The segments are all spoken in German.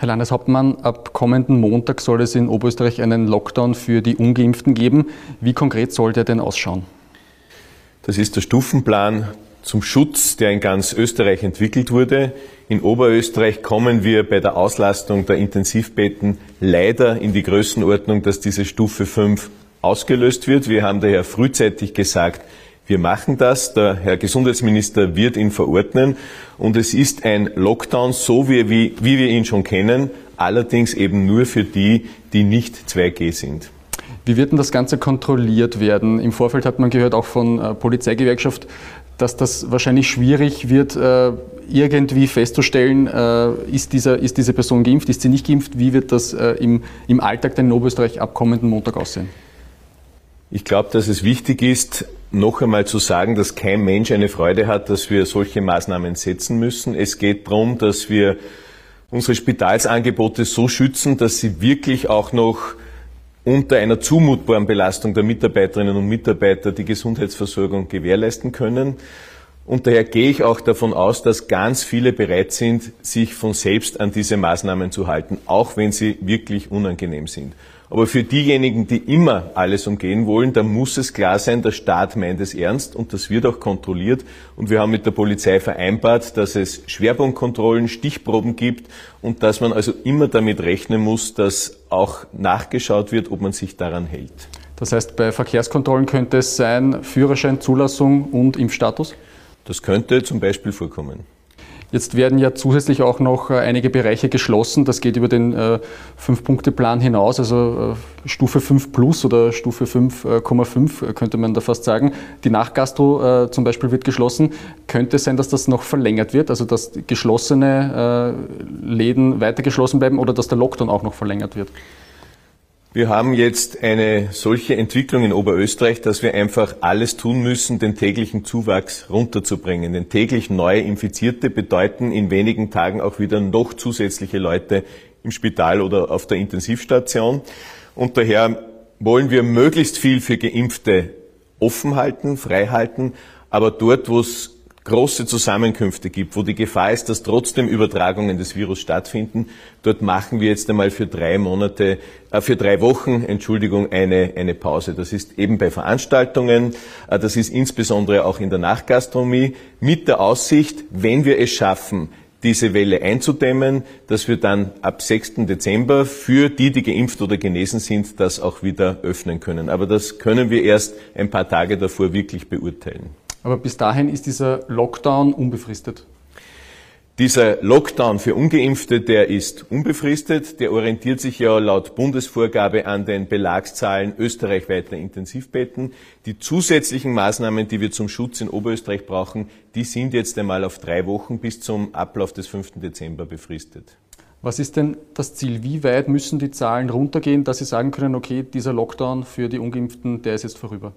Herr Landeshauptmann, ab kommenden Montag soll es in Oberösterreich einen Lockdown für die Ungeimpften geben. Wie konkret soll der denn ausschauen? Das ist der Stufenplan zum Schutz, der in ganz Österreich entwickelt wurde. In Oberösterreich kommen wir bei der Auslastung der Intensivbetten leider in die Größenordnung, dass diese Stufe 5 ausgelöst wird. Wir haben daher frühzeitig gesagt, wir machen das. Der Herr Gesundheitsminister wird ihn verordnen. Und es ist ein Lockdown, so wie, wie, wie wir ihn schon kennen, allerdings eben nur für die, die nicht 2G sind. Wie wird denn das Ganze kontrolliert werden? Im Vorfeld hat man gehört, auch von äh, Polizeigewerkschaft, dass das wahrscheinlich schwierig wird, äh, irgendwie festzustellen, äh, ist, dieser, ist diese Person geimpft, ist sie nicht geimpft? Wie wird das äh, im, im Alltag denn in Oberösterreich ab kommenden Montag aussehen? Ich glaube, dass es wichtig ist, noch einmal zu sagen, dass kein Mensch eine Freude hat, dass wir solche Maßnahmen setzen müssen. Es geht darum, dass wir unsere Spitalsangebote so schützen, dass sie wirklich auch noch unter einer zumutbaren Belastung der Mitarbeiterinnen und Mitarbeiter die Gesundheitsversorgung gewährleisten können. Und daher gehe ich auch davon aus, dass ganz viele bereit sind, sich von selbst an diese Maßnahmen zu halten, auch wenn sie wirklich unangenehm sind. Aber für diejenigen, die immer alles umgehen wollen, da muss es klar sein, der Staat meint es ernst und das wird auch kontrolliert. Und wir haben mit der Polizei vereinbart, dass es Schwerpunktkontrollen, Stichproben gibt und dass man also immer damit rechnen muss, dass auch nachgeschaut wird, ob man sich daran hält. Das heißt, bei Verkehrskontrollen könnte es sein, Führerschein, Zulassung und Impfstatus? Das könnte zum Beispiel vorkommen. Jetzt werden ja zusätzlich auch noch äh, einige Bereiche geschlossen. Das geht über den äh, Fünf-Punkte-Plan hinaus, also äh, Stufe 5 plus oder Stufe 5,5 könnte man da fast sagen. Die Nachgastro zum Beispiel wird geschlossen. Könnte es sein, dass das noch verlängert wird, also dass geschlossene Läden weiter geschlossen bleiben oder dass der Lockdown auch noch verlängert wird? Wir haben jetzt eine solche Entwicklung in Oberösterreich, dass wir einfach alles tun müssen, den täglichen Zuwachs runterzubringen. Denn täglich neue Infizierte bedeuten in wenigen Tagen auch wieder noch zusätzliche Leute im Spital oder auf der Intensivstation. Und daher wollen wir möglichst viel für Geimpfte offen halten, frei halten, aber dort, wo es große Zusammenkünfte gibt, wo die Gefahr ist, dass trotzdem Übertragungen des Virus stattfinden, dort machen wir jetzt einmal für drei Monate, äh, für drei Wochen, Entschuldigung, eine, eine Pause. Das ist eben bei Veranstaltungen, äh, das ist insbesondere auch in der Nachgastronomie, mit der Aussicht, wenn wir es schaffen, diese Welle einzudämmen, dass wir dann ab 6. Dezember für die, die geimpft oder genesen sind, das auch wieder öffnen können. Aber das können wir erst ein paar Tage davor wirklich beurteilen. Aber bis dahin ist dieser Lockdown unbefristet. Dieser Lockdown für ungeimpfte, der ist unbefristet. Der orientiert sich ja laut Bundesvorgabe an den Belagszahlen österreichweiter Intensivbetten. Die zusätzlichen Maßnahmen, die wir zum Schutz in Oberösterreich brauchen, die sind jetzt einmal auf drei Wochen bis zum Ablauf des 5. Dezember befristet. Was ist denn das Ziel? Wie weit müssen die Zahlen runtergehen, dass Sie sagen können, okay, dieser Lockdown für die Ungeimpften, der ist jetzt vorüber?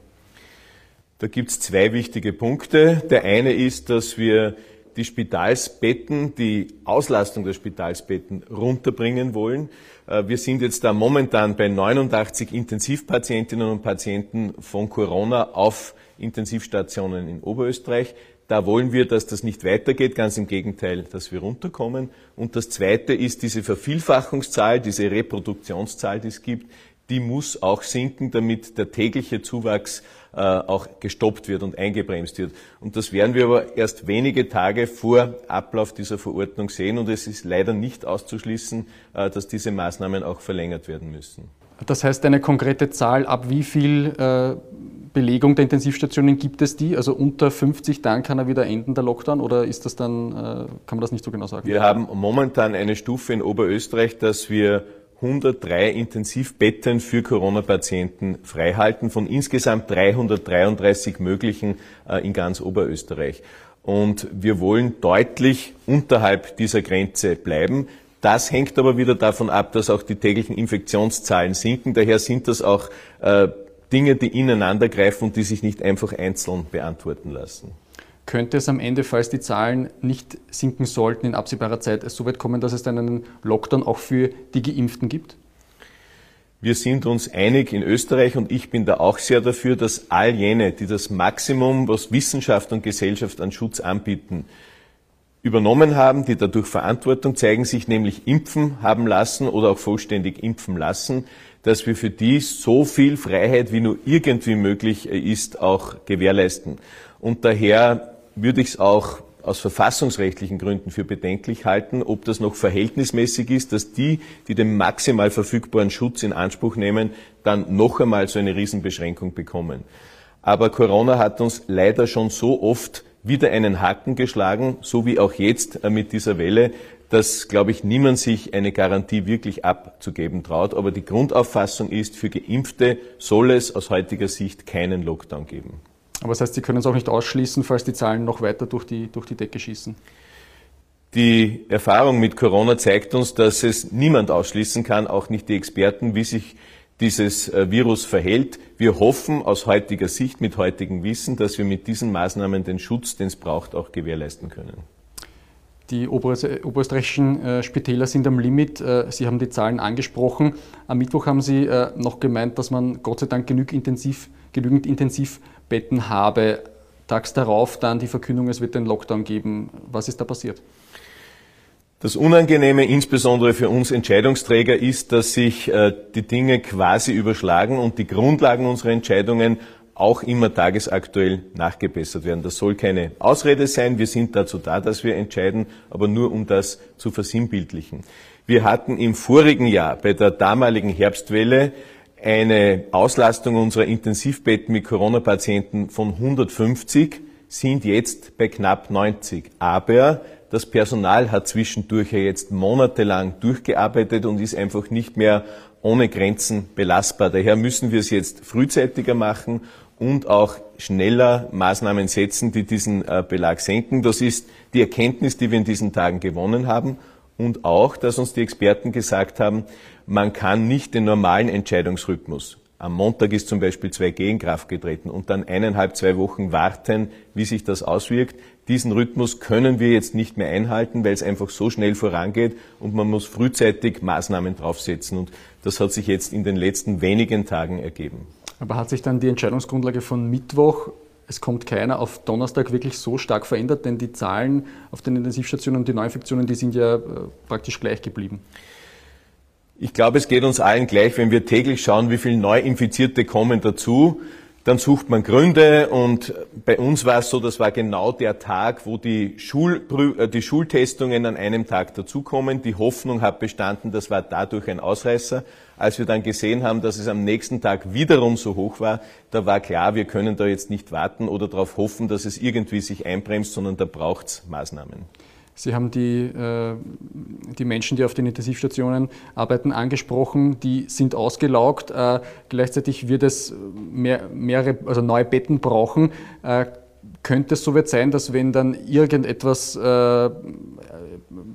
Da gibt es zwei wichtige Punkte. Der eine ist, dass wir die Spitalsbetten, die Auslastung der Spitalsbetten runterbringen wollen. Äh, wir sind jetzt da momentan bei 89 Intensivpatientinnen und Patienten von Corona auf Intensivstationen in Oberösterreich. Da wollen wir, dass das nicht weitergeht, ganz im Gegenteil, dass wir runterkommen. Und das Zweite ist diese Vervielfachungszahl, diese Reproduktionszahl, die es gibt, die muss auch sinken, damit der tägliche Zuwachs auch gestoppt wird und eingebremst wird. Und das werden wir aber erst wenige Tage vor Ablauf dieser Verordnung sehen. Und es ist leider nicht auszuschließen, äh, dass diese Maßnahmen auch verlängert werden müssen. Das heißt, eine konkrete Zahl, ab wie viel äh, Belegung der Intensivstationen gibt es die? Also unter 50, dann kann er wieder enden, der Lockdown? Oder ist das dann, äh, kann man das nicht so genau sagen? Wir haben momentan eine Stufe in Oberösterreich, dass wir 103 Intensivbetten für Corona-Patienten freihalten von insgesamt 333 möglichen äh, in ganz Oberösterreich. Und wir wollen deutlich unterhalb dieser Grenze bleiben. Das hängt aber wieder davon ab, dass auch die täglichen Infektionszahlen sinken. Daher sind das auch äh, Dinge, die ineinander greifen und die sich nicht einfach einzeln beantworten lassen. Könnte es am Ende, falls die Zahlen nicht sinken sollten, in absehbarer Zeit es so weit kommen, dass es dann einen Lockdown auch für die Geimpften gibt? Wir sind uns einig in Österreich und ich bin da auch sehr dafür, dass all jene, die das Maximum, was Wissenschaft und Gesellschaft an Schutz anbieten, übernommen haben, die dadurch Verantwortung zeigen, sich nämlich impfen haben lassen oder auch vollständig impfen lassen, dass wir für die so viel Freiheit wie nur irgendwie möglich ist auch gewährleisten. Und daher würde ich es auch aus verfassungsrechtlichen Gründen für bedenklich halten, ob das noch verhältnismäßig ist, dass die, die den maximal verfügbaren Schutz in Anspruch nehmen, dann noch einmal so eine Riesenbeschränkung bekommen. Aber Corona hat uns leider schon so oft wieder einen Haken geschlagen, so wie auch jetzt äh, mit dieser Welle, dass, glaube ich, niemand sich eine Garantie wirklich abzugeben traut. Aber die Grundauffassung ist, für Geimpfte soll es aus heutiger Sicht keinen Lockdown geben. Aber das heißt, Sie können es auch nicht ausschließen, falls die Zahlen noch weiter durch die, durch die Decke schießen. Die Erfahrung mit Corona zeigt uns, dass es niemand ausschließen kann, auch nicht die Experten, wie sich dieses äh, Virus verhält. Wir hoffen aus heutiger Sicht, mit heutigem Wissen, dass wir mit diesen Maßnahmen den Schutz, den es braucht, auch gewährleisten können. Die oberösterreichischen äh, Spitäler sind am Limit. Äh, Sie haben die Zahlen angesprochen. Am Mittwoch haben Sie noch gemeint, dass man Gott sei Dank genügend, Intensiv, genügend Intensivbetten habe. Tags darauf dann die Verkündung, es wird den Lockdown geben. Was ist da passiert? Das Unangenehme, insbesondere für uns Entscheidungsträger, ist, dass sich äh, die Dinge quasi überschlagen und die Grundlagen unserer Entscheidungen auch immer tagesaktuell nachgebessert werden. Das soll keine Ausrede sein. Wir sind dazu da, dass wir entscheiden, aber nur um das zu versinnbildlichen. Wir hatten im vorigen Jahr bei der damaligen Herbstwelle eine Auslastung unserer Intensivbetten mit Corona-Patienten von 150, sind jetzt bei knapp 90. Aber das Personal hat zwischendurch ja jetzt monatelang durchgearbeitet und ist einfach nicht mehr ohne Grenzen belastbar. Daher müssen wir es jetzt frühzeitiger machen und auch schneller Maßnahmen setzen, die diesen äh, Belag senken. Das ist die Erkenntnis, die wir in diesen Tagen gewonnen haben und auch, dass uns die Experten gesagt haben, man kann nicht den normalen Entscheidungsrhythmus am Montag ist zum Beispiel 2G in Kraft getreten und dann eineinhalb, zwei Wochen warten, wie sich das auswirkt. Diesen Rhythmus können wir jetzt nicht mehr einhalten, weil es einfach so schnell vorangeht und man muss frühzeitig Maßnahmen draufsetzen. Und das hat sich jetzt in den letzten wenigen Tagen ergeben. Aber hat sich dann die Entscheidungsgrundlage von Mittwoch es kommt keiner auf Donnerstag wirklich so stark verändert, denn die Zahlen auf den Intensivstationen und die Neuinfektionen, die sind ja äh, praktisch gleich geblieben. Ich glaube, es geht uns allen gleich, wenn wir täglich schauen, wie viele Neuinfizierte kommen dazu. Dann sucht man Gründe und bei uns war es so, das war genau der Tag, wo die, Schulprü äh, die Schultestungen an einem Tag dazukommen. Die Hoffnung hat bestanden, das war dadurch ein Ausreißer. Als wir dann gesehen haben, dass es am nächsten Tag wiederum so hoch war, da war klar, wir können da jetzt nicht warten oder darauf hoffen, dass es irgendwie sich einbremst, sondern da braucht es Maßnahmen. Sie haben die, äh, die Menschen, die auf den Intensivstationen arbeiten, angesprochen. Die sind ausgelaugt. Äh, gleichzeitig wird es mehr, mehrere, also neue Betten brauchen. Äh, könnte es so weit sein, dass wenn dann irgendetwas äh,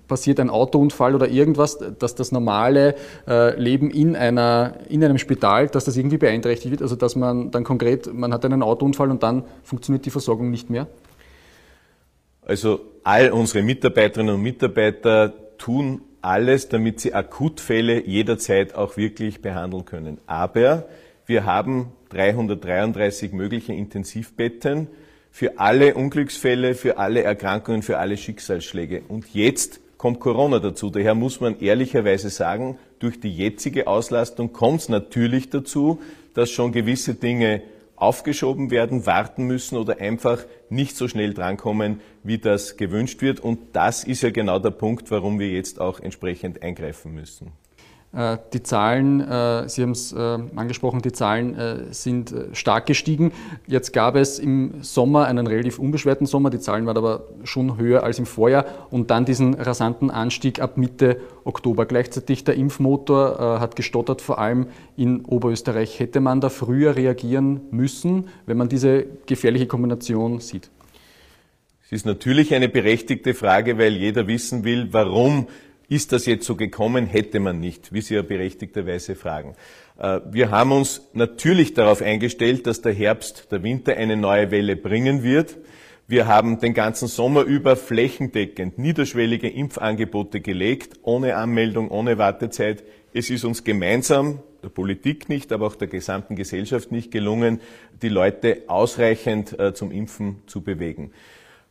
passiert, ein Autounfall oder irgendwas, dass das normale äh, Leben in, einer, in einem Spital, dass das irgendwie beeinträchtigt wird? Also dass man dann konkret, man hat einen Autounfall und dann funktioniert die Versorgung nicht mehr? Also all unsere Mitarbeiterinnen und Mitarbeiter tun alles, damit sie Akutfälle jederzeit auch wirklich behandeln können. Aber wir haben 333 mögliche Intensivbetten für alle Unglücksfälle, für alle Erkrankungen, für alle Schicksalsschläge. Und jetzt kommt Corona dazu. Daher muss man ehrlicherweise sagen, durch die jetzige Auslastung kommt es natürlich dazu, dass schon gewisse Dinge aufgeschoben werden, warten müssen oder einfach nicht so schnell drankommen, wie das gewünscht wird. Und das ist ja genau der Punkt, warum wir jetzt auch entsprechend eingreifen müssen. Äh, die Zahlen, äh, Sie haben es äh, angesprochen, die Zahlen sind stark gestiegen. Jetzt gab es im Sommer einen relativ unbeschwerten Sommer, die Zahlen waren aber schon höher als im Vorjahr und dann diesen rasanten Anstieg ab Mitte Oktober. Gleichzeitig der Impfmotor hat gestottert, vor allem in Oberösterreich. Hätte man da früher reagieren müssen, wenn man diese gefährliche Kombination sieht? Es ist natürlich eine berechtigte Frage, weil jeder wissen will, warum ist das jetzt so gekommen, hätte man nicht, wie Sie ja berechtigterweise fragen. Äh, wir haben uns natürlich darauf eingestellt, dass der Herbst, der Winter eine neue Welle bringen wird. Wir haben den ganzen Sommer über flächendeckend niederschwellige Impfangebote gelegt, ohne Anmeldung, ohne Wartezeit. Es ist uns gemeinsam, der Politik nicht, aber auch der gesamten Gesellschaft nicht gelungen, die Leute ausreichend äh, zum Impfen zu bewegen.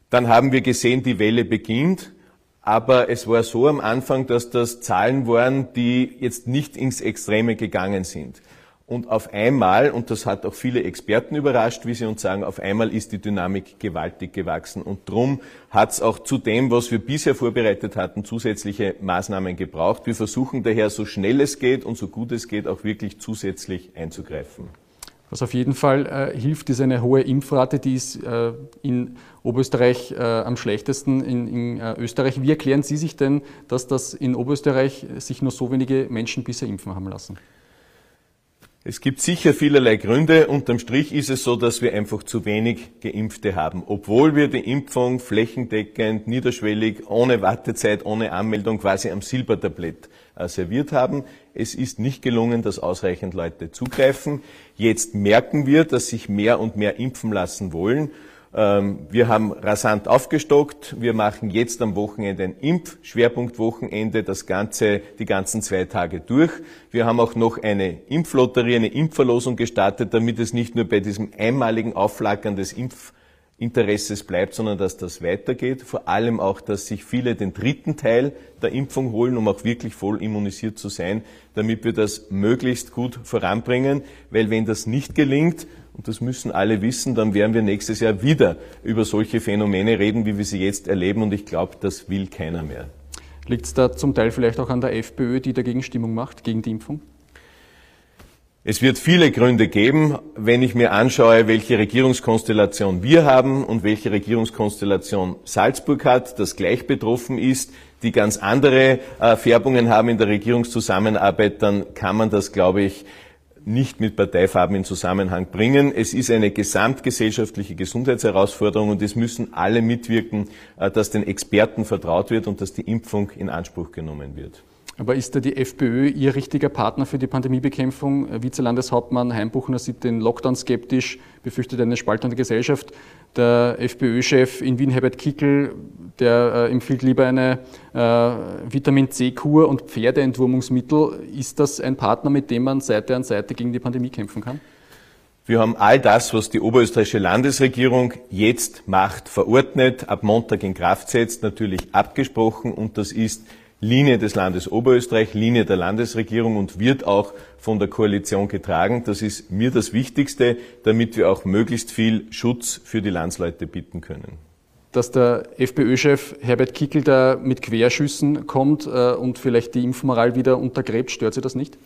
Dann haben wir gesehen, die Welle beginnt. Aber es war so am Anfang, dass das Zahlen waren, die jetzt nicht ins Extreme gegangen sind. Und auf einmal, und das hat auch viele Experten überrascht, wie sie uns sagen, auf einmal ist die Dynamik gewaltig gewachsen. Und drum hat es auch zu dem, was wir bisher vorbereitet hatten, zusätzliche Maßnahmen gebraucht. Wir versuchen daher, so schnell es geht und so gut es geht, auch wirklich zusätzlich einzugreifen. Was auf jeden Fall äh, hilft, ist eine hohe Impfrate, die ist äh, in Oberösterreich äh, am schlechtesten in, in äh, Österreich. Wie erklären Sie sich denn, dass das in Oberösterreich sich nur so wenige Menschen bisher impfen haben lassen? Es gibt sicher vielerlei Gründe. Unterm Strich ist es so, dass wir einfach zu wenig Geimpfte haben. Obwohl wir die Impfung flächendeckend, niederschwellig, ohne Wartezeit, ohne Anmeldung quasi am Silbertablett serviert haben. Es ist nicht gelungen, dass ausreichend Leute zugreifen. Jetzt merken wir, dass sich mehr und mehr impfen lassen wollen. Ähm, wir haben rasant aufgestockt. Wir machen jetzt am Wochenende ein Impfschwerpunktwochenende, das Ganze, die ganzen zwei Tage durch. Wir haben auch noch eine Impflotterie, eine Impfverlosung gestartet, damit es nicht nur bei diesem einmaligen Aufflackern des Impfinteresses bleibt, sondern dass das weitergeht. Vor allem auch, dass sich viele den dritten Teil der Impfung holen, um auch wirklich voll immunisiert zu sein, damit wir das möglichst gut voranbringen. Weil wenn das nicht gelingt, und das müssen alle wissen, dann werden wir nächstes Jahr wieder über solche Phänomene reden, wie wir sie jetzt erleben. Und ich glaube, das will keiner mehr. Liegt es da zum Teil vielleicht auch an der FPÖ, die dagegen Stimmung macht, gegen die Impfung? Es wird viele Gründe geben, wenn ich mir anschaue, welche Regierungskonstellation wir haben und welche Regierungskonstellation Salzburg hat, das gleich betroffen ist, die ganz andere äh, Färbungen haben in der Regierungszusammenarbeit, dann kann man das, glaube ich, nicht mit Parteifarben in Zusammenhang bringen. Es ist eine gesamtgesellschaftliche Gesundheitsherausforderung und es müssen alle mitwirken, äh, dass den Experten vertraut wird und dass die Impfung in Anspruch genommen wird. Aber ist da die FPÖ Ihr richtiger Partner für die Pandemiebekämpfung? Vizelandeshauptmann Heimbuchner sieht den Lockdown skeptisch, befürchtet eine Spaltung der Gesellschaft. Der FPÖ-Chef in Wien, Herbert Kickel, der äh, empfiehlt lieber eine äh, Vitamin C-Kur und Pferdeentwurmungsmittel. Ist das ein Partner, mit dem man Seite an Seite gegen die Pandemie kämpfen kann? Wir haben all das, was die oberösterreichische Landesregierung jetzt macht, verordnet, ab Montag in Kraft setzt, natürlich abgesprochen und das ist Linie des Landes Oberösterreich, Linie der Landesregierung und wird auch von der Koalition getragen. Das ist mir das Wichtigste, damit wir auch möglichst viel Schutz für die Landsleute bieten können. Dass der FPÖ-Chef Herbert Kickel da mit Querschüssen kommt äh, und vielleicht die Impfmoral wieder untergräbt, stört Sie das nicht?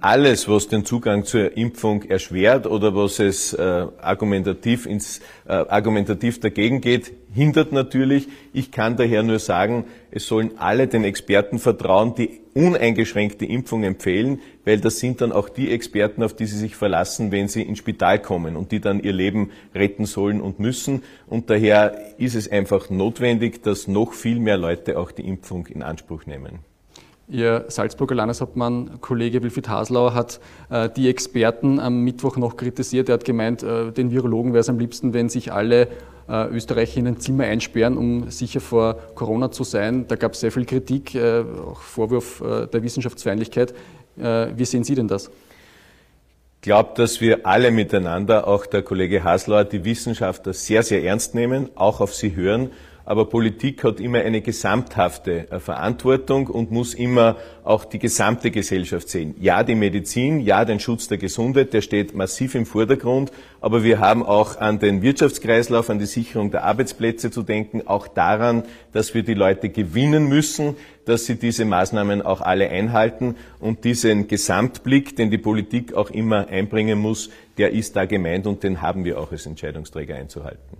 Alles, was den Zugang zur Impfung erschwert oder was es äh, argumentativ, ins, äh, argumentativ dagegen geht, hindert natürlich. Ich kann daher nur sagen, es sollen alle den Experten vertrauen, die uneingeschränkte Impfung empfehlen, weil das sind dann auch die Experten, auf die sie sich verlassen, wenn sie ins Spital kommen und die dann ihr Leben retten sollen und müssen. Und daher ist es einfach notwendig, dass noch viel mehr Leute auch die Impfung in Anspruch nehmen. Ihr Salzburger Landeshauptmann, Kollege Wilfried Haslauer, hat äh, die Experten am Mittwoch noch kritisiert. Er hat gemeint, äh, den Virologen wäre es am liebsten, wenn sich alle äh, Österreicher in ein Zimmer einsperren, um sicher vor Corona zu sein. Da gab es sehr viel Kritik, äh, auch Vorwurf äh, der Wissenschaftsfeindlichkeit. Äh, wie sehen Sie denn das? Ich glaube, dass wir alle miteinander, auch der Kollege Haslauer, die Wissenschaftler sehr, sehr ernst nehmen, auch auf sie hören aber Politik hat immer eine gesamthafte äh, Verantwortung und muss immer auch die gesamte Gesellschaft sehen. Ja, die Medizin, ja, den Schutz der Gesundheit, der steht massiv im Vordergrund, aber wir haben auch an den Wirtschaftskreislauf, an die Sicherung der Arbeitsplätze zu denken, auch daran, dass wir die Leute gewinnen müssen, dass sie diese Maßnahmen auch alle einhalten. Und diesen Gesamtblick, den die Politik auch immer einbringen muss, der ist da gemeint und den haben wir auch als Entscheidungsträger einzuhalten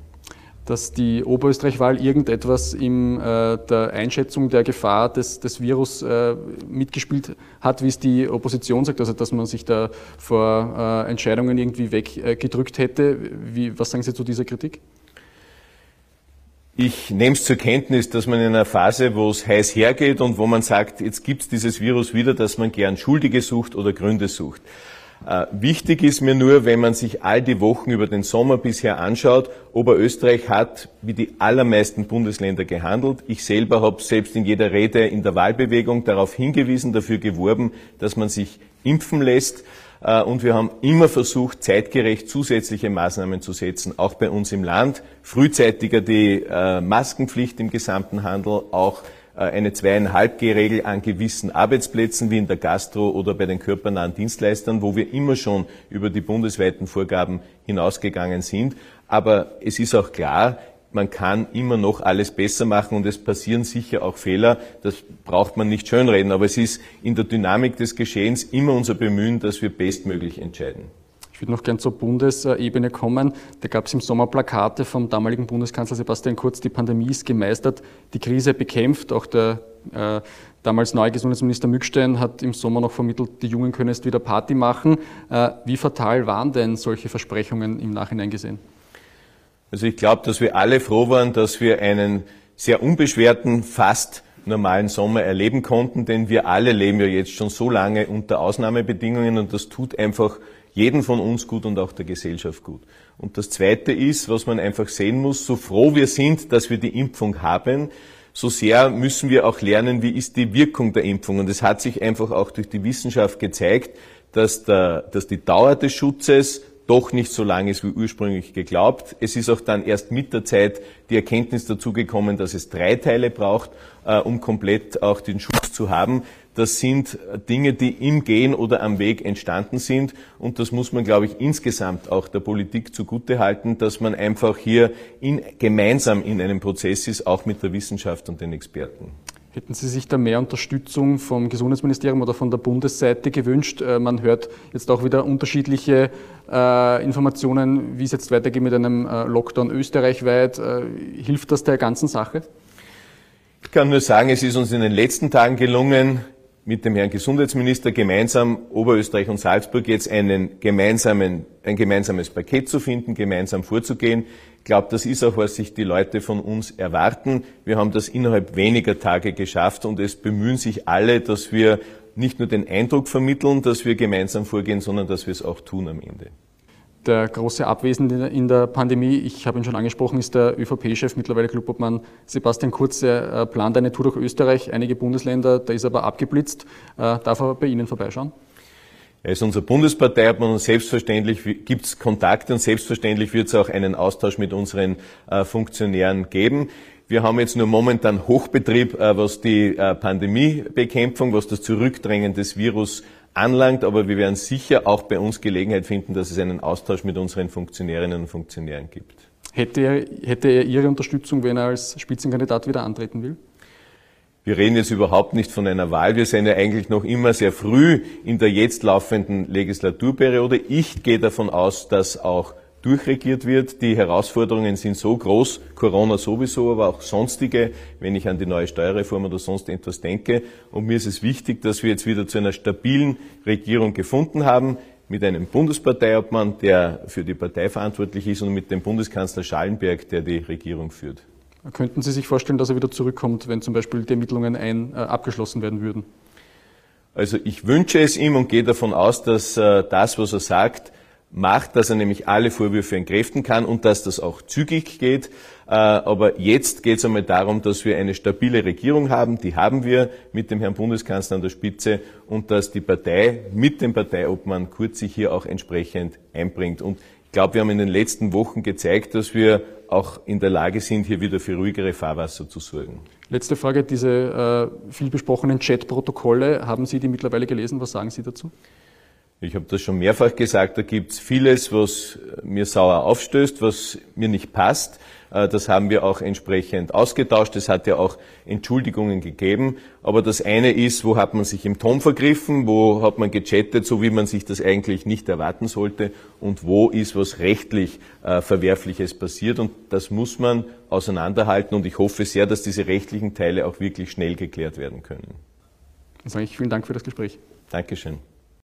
dass die Oberösterreich-Wahl irgendetwas in äh, der Einschätzung der Gefahr des, des Virus äh, mitgespielt hat, wie es die Opposition sagt, also dass man sich da vor äh, Entscheidungen irgendwie weggedrückt hätte. Wie, was sagen Sie zu dieser Kritik? Ich nehme es zur Kenntnis, dass man in einer Phase, wo es heiß hergeht und wo man sagt, jetzt gibt es dieses Virus wieder, dass man gern Schuldige sucht oder Gründe sucht. Äh, wichtig ist mir nur, wenn man sich all die Wochen über den Sommer bisher anschaut, Oberösterreich hat wie die allermeisten Bundesländer gehandelt. Ich selber habe selbst in jeder Rede in der Wahlbewegung darauf hingewiesen, dafür geworben, dass man sich impfen lässt. Äh, und wir haben immer versucht, zeitgerecht zusätzliche Maßnahmen zu setzen, auch bei uns im Land. Frühzeitiger die äh, Maskenpflicht im gesamten Handel, auch eine zweieinhalb G-Regel an gewissen Arbeitsplätzen wie in der Gastro oder bei den körpernahen Dienstleistern, wo wir immer schon über die bundesweiten Vorgaben hinausgegangen sind. Aber es ist auch klar, man kann immer noch alles besser machen und es passieren sicher auch Fehler. Das braucht man nicht schönreden, aber es ist in der Dynamik des Geschehens immer unser Bemühen, dass wir bestmöglich entscheiden. Ich würde noch gern zur Bundesebene kommen. Da gab es im Sommer Plakate vom damaligen Bundeskanzler Sebastian Kurz, die Pandemie ist gemeistert, die Krise bekämpft. Auch der äh, damals neue Gesundheitsminister Mückstein hat im Sommer noch vermittelt, die Jungen können jetzt wieder Party machen. Äh, wie fatal waren denn solche Versprechungen im Nachhinein gesehen? Also ich glaube, dass wir alle froh waren, dass wir einen sehr unbeschwerten, fast normalen Sommer erleben konnten, denn wir alle leben ja jetzt schon so lange unter Ausnahmebedingungen und das tut einfach jeden von uns gut und auch der Gesellschaft gut. Und das Zweite ist, was man einfach sehen muss, so froh wir sind, dass wir die Impfung haben, so sehr müssen wir auch lernen, wie ist die Wirkung der Impfung. Und es hat sich einfach auch durch die Wissenschaft gezeigt, dass, der, dass die Dauer des Schutzes doch nicht so lang ist wie ursprünglich geglaubt. Es ist auch dann erst mit der Zeit die Erkenntnis dazugekommen, dass es drei Teile braucht, äh, um komplett auch den Schutz zu haben. Das sind Dinge, die im Gehen oder am Weg entstanden sind. Und das muss man, glaube ich, insgesamt auch der Politik zugute halten, dass man einfach hier in, gemeinsam in einem Prozess ist, auch mit der Wissenschaft und den Experten. Hätten Sie sich da mehr Unterstützung vom Gesundheitsministerium oder von der Bundesseite gewünscht? Äh, man hört jetzt auch wieder unterschiedliche äh, Informationen, wie es jetzt weitergeht mit einem äh, Lockdown österreichweit. Hilft das der ganzen Sache? Ich kann nur sagen, es ist uns in den letzten Tagen gelungen, mit dem Herrn Gesundheitsminister gemeinsam Oberösterreich und Salzburg jetzt einen gemeinsamen, ein gemeinsames Paket zu finden, gemeinsam vorzugehen. Ich glaube, das ist auch, was sich die Leute von uns erwarten. Wir haben das innerhalb weniger Tage geschafft und es bemühen sich alle, dass wir nicht nur den Eindruck vermitteln, dass wir gemeinsam vorgehen, sondern dass wir es auch tun am Ende. Der große Abwesende in der Pandemie, ich habe ihn schon angesprochen, ist der ÖVP-Chef, mittlerweile Clubobmann Sebastian Kurz. Er plant eine Tour durch Österreich, einige Bundesländer, da ist er aber abgeblitzt. Äh, darf er bei Ihnen vorbeischauen? Er ist unser Bundesparteiobmann und selbstverständlich gibt es Kontakte und selbstverständlich wird es auch einen Austausch mit unseren äh, Funktionären geben. Wir haben jetzt nur momentan Hochbetrieb, äh, was die Pandemiebekämpfung, was das Zurückdrängen des Virus anlangt, aber wir werden sicher auch bei uns Gelegenheit finden, dass es einen Austausch mit unseren Funktionärinnen und Funktionären gibt. Hätte er, hätte er Ihre Unterstützung, wenn er als Spitzenkandidat wieder antreten will? Wir reden jetzt überhaupt nicht von einer Wahl. Wir sind ja eigentlich noch immer sehr früh in der jetzt laufenden Legislaturperiode. Ich gehe davon aus, dass auch durchregiert wird. Die Herausforderungen sind so groß, Corona sowieso, aber auch sonstige, wenn ich an die neue Steuerreform oder sonst etwas denke. Und mir ist es wichtig, dass wir jetzt wieder zu einer stabilen Regierung gefunden haben, mit einem Bundesparteiobmann, der für die Partei verantwortlich ist, und mit dem Bundeskanzler Schallenberg, der die Regierung führt. Könnten Sie sich vorstellen, dass er wieder zurückkommt, wenn zum Beispiel die Ermittlungen ein, äh, abgeschlossen werden würden? Also ich wünsche es ihm und gehe davon aus, dass äh, das, was er sagt, macht, dass er nämlich alle Vorwürfe entkräften kann und dass das auch zügig geht. Äh, aber jetzt geht es einmal darum, dass wir eine stabile Regierung haben. Die haben wir mit dem Herrn Bundeskanzler an der Spitze und dass die Partei mit dem Parteiobmann Kurz sich hier auch entsprechend einbringt. Und ich glaube, wir haben in den letzten Wochen gezeigt, dass wir auch in der Lage sind, hier wieder für ruhigere Fahrwasser zu sorgen. Letzte Frage, diese äh, viel besprochenen Chat-Protokolle, haben Sie die mittlerweile gelesen? Was sagen Sie dazu? Ich habe das schon mehrfach gesagt, da gibt es vieles, was mir sauer aufstößt, was mir nicht passt. Äh, das haben wir auch entsprechend ausgetauscht. Es hat ja auch Entschuldigungen gegeben. Aber das eine ist, wo hat man sich im Ton vergriffen, wo hat man gechattet, so wie man sich das eigentlich nicht erwarten sollte und wo ist was rechtlich äh, Verwerfliches passiert. Und das muss man auseinanderhalten und ich hoffe sehr, dass diese rechtlichen Teile auch wirklich schnell geklärt werden können. Dann sage ich vielen Dank für das Gespräch. Dankeschön.